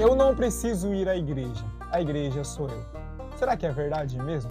Eu não preciso ir à igreja, a igreja sou eu. Será que é verdade mesmo?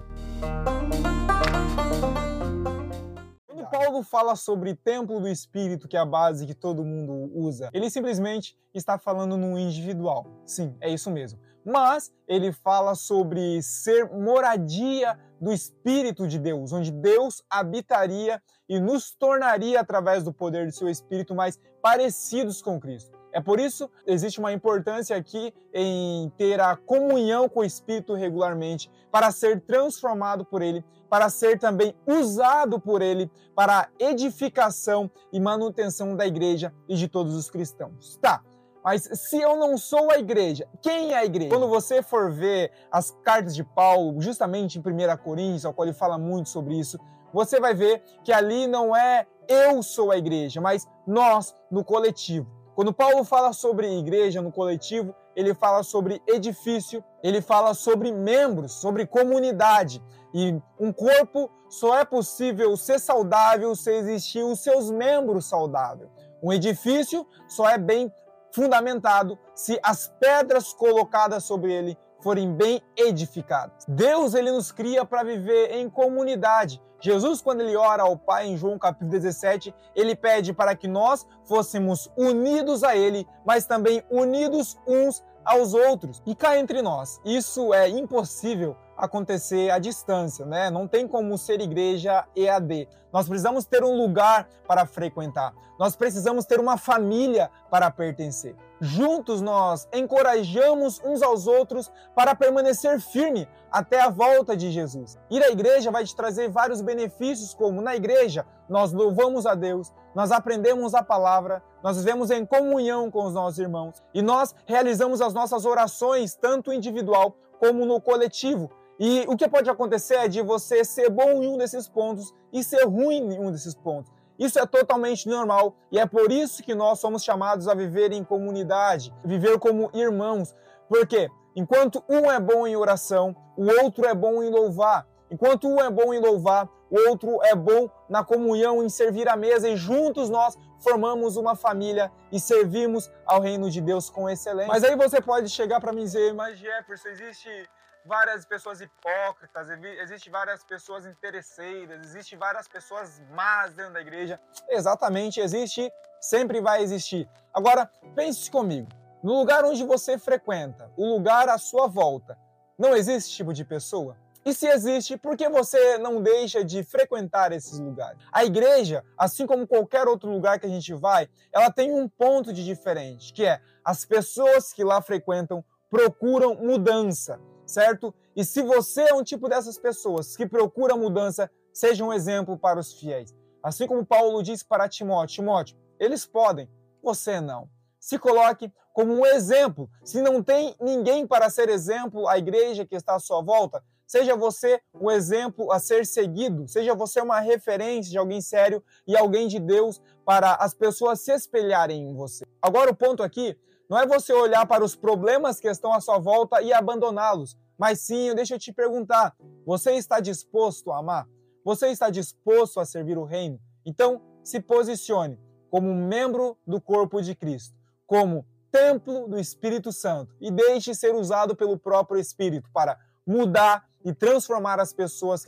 Quando Paulo fala sobre templo do Espírito, que é a base que todo mundo usa, ele simplesmente está falando no individual. Sim, é isso mesmo. Mas ele fala sobre ser moradia do Espírito de Deus, onde Deus habitaria e nos tornaria, através do poder de seu Espírito, mais parecidos com Cristo. É por isso existe uma importância aqui em ter a comunhão com o Espírito regularmente, para ser transformado por Ele, para ser também usado por Ele para a edificação e manutenção da igreja e de todos os cristãos. Tá, mas se eu não sou a igreja, quem é a igreja? Quando você for ver as cartas de Paulo, justamente em 1 Coríntios, ao qual ele fala muito sobre isso, você vai ver que ali não é eu sou a igreja, mas nós no coletivo. Quando Paulo fala sobre igreja no coletivo, ele fala sobre edifício, ele fala sobre membros, sobre comunidade. E um corpo só é possível ser saudável se existir os seus membros saudáveis. Um edifício só é bem fundamentado se as pedras colocadas sobre ele forem bem edificadas. Deus ele nos cria para viver em comunidade. Jesus, quando ele ora ao Pai em João capítulo 17, ele pede para que nós fôssemos unidos a Ele, mas também unidos uns aos outros. E cá entre nós, isso é impossível acontecer à distância, né? Não tem como ser igreja EAD. Nós precisamos ter um lugar para frequentar. Nós precisamos ter uma família para pertencer. Juntos nós encorajamos uns aos outros para permanecer firme até a volta de Jesus. Ir à igreja vai te trazer vários benefícios, como na igreja nós louvamos a Deus, nós aprendemos a palavra, nós vivemos em comunhão com os nossos irmãos e nós realizamos as nossas orações tanto individual como no coletivo. E o que pode acontecer é de você ser bom em um desses pontos e ser ruim em um desses pontos. Isso é totalmente normal e é por isso que nós somos chamados a viver em comunidade, viver como irmãos. Porque enquanto um é bom em oração, o outro é bom em louvar. Enquanto um é bom em louvar, o outro é bom na comunhão, em servir à mesa, e juntos nós formamos uma família e servimos ao reino de Deus com excelência. Mas aí você pode chegar para mim e dizer, mas Jefferson, existe várias pessoas hipócritas, existe várias pessoas interesseiras, existe várias pessoas más dentro da igreja. Exatamente, existe, sempre vai existir. Agora, pense comigo, no lugar onde você frequenta, o lugar à sua volta, não existe esse tipo de pessoa? E se existe, por que você não deixa de frequentar esses lugares? A igreja, assim como qualquer outro lugar que a gente vai, ela tem um ponto de diferente, que é as pessoas que lá frequentam procuram mudança certo? E se você é um tipo dessas pessoas que procura mudança, seja um exemplo para os fiéis. Assim como Paulo disse para Timóteo: Timóteo, eles podem, você não. Se coloque como um exemplo. Se não tem ninguém para ser exemplo, a igreja que está à sua volta, seja você um exemplo a ser seguido, seja você uma referência de alguém sério e alguém de Deus para as pessoas se espelharem em você. Agora, o ponto aqui não é você olhar para os problemas que estão à sua volta e abandoná-los, mas sim, deixa eu te perguntar: você está disposto a amar? Você está disposto a servir o reino? Então, se posicione como membro do corpo de Cristo, como templo do Espírito Santo e deixe ser usado pelo próprio Espírito para mudar e transformar as pessoas que